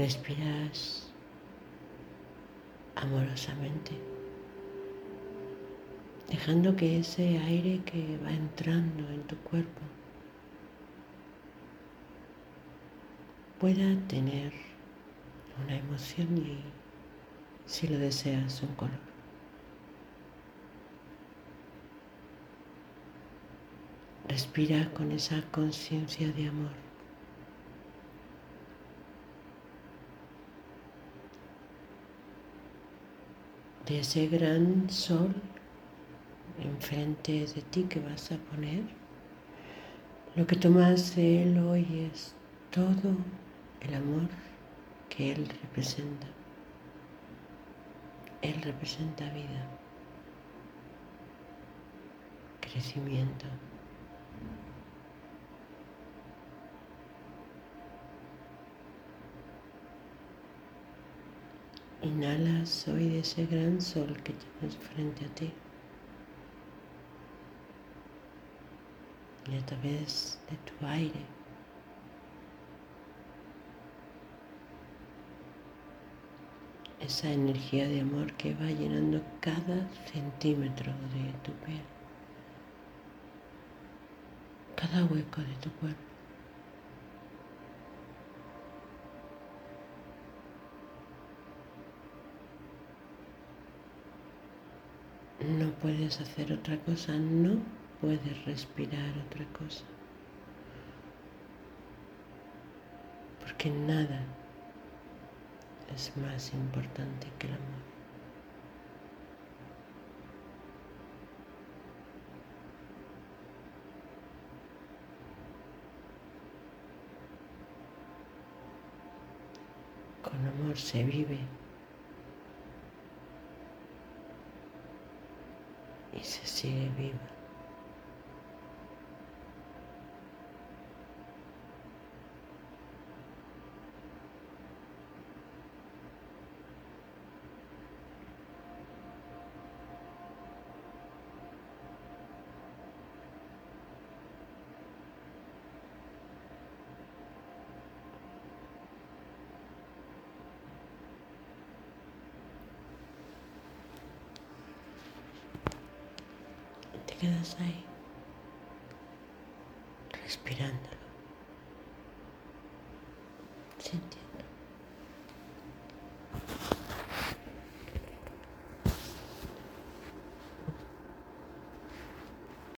respiras amorosamente, dejando que ese aire que va entrando en tu cuerpo pueda tener una emoción y, si lo deseas, un color. Respira con esa conciencia de amor. De ese gran sol enfrente de ti que vas a poner, lo que tomas de él hoy es todo el amor que él representa. Él representa vida, crecimiento. Inhalas hoy de ese gran sol que tienes frente a ti. Y a través de tu aire. Esa energía de amor que va llenando cada centímetro de tu piel. Cada hueco de tu cuerpo. No puedes hacer otra cosa, no puedes respirar otra cosa. Porque nada es más importante que el amor. Con amor se vive. Y se sigue viva. Quedas ahí, respirándolo, sintiendo.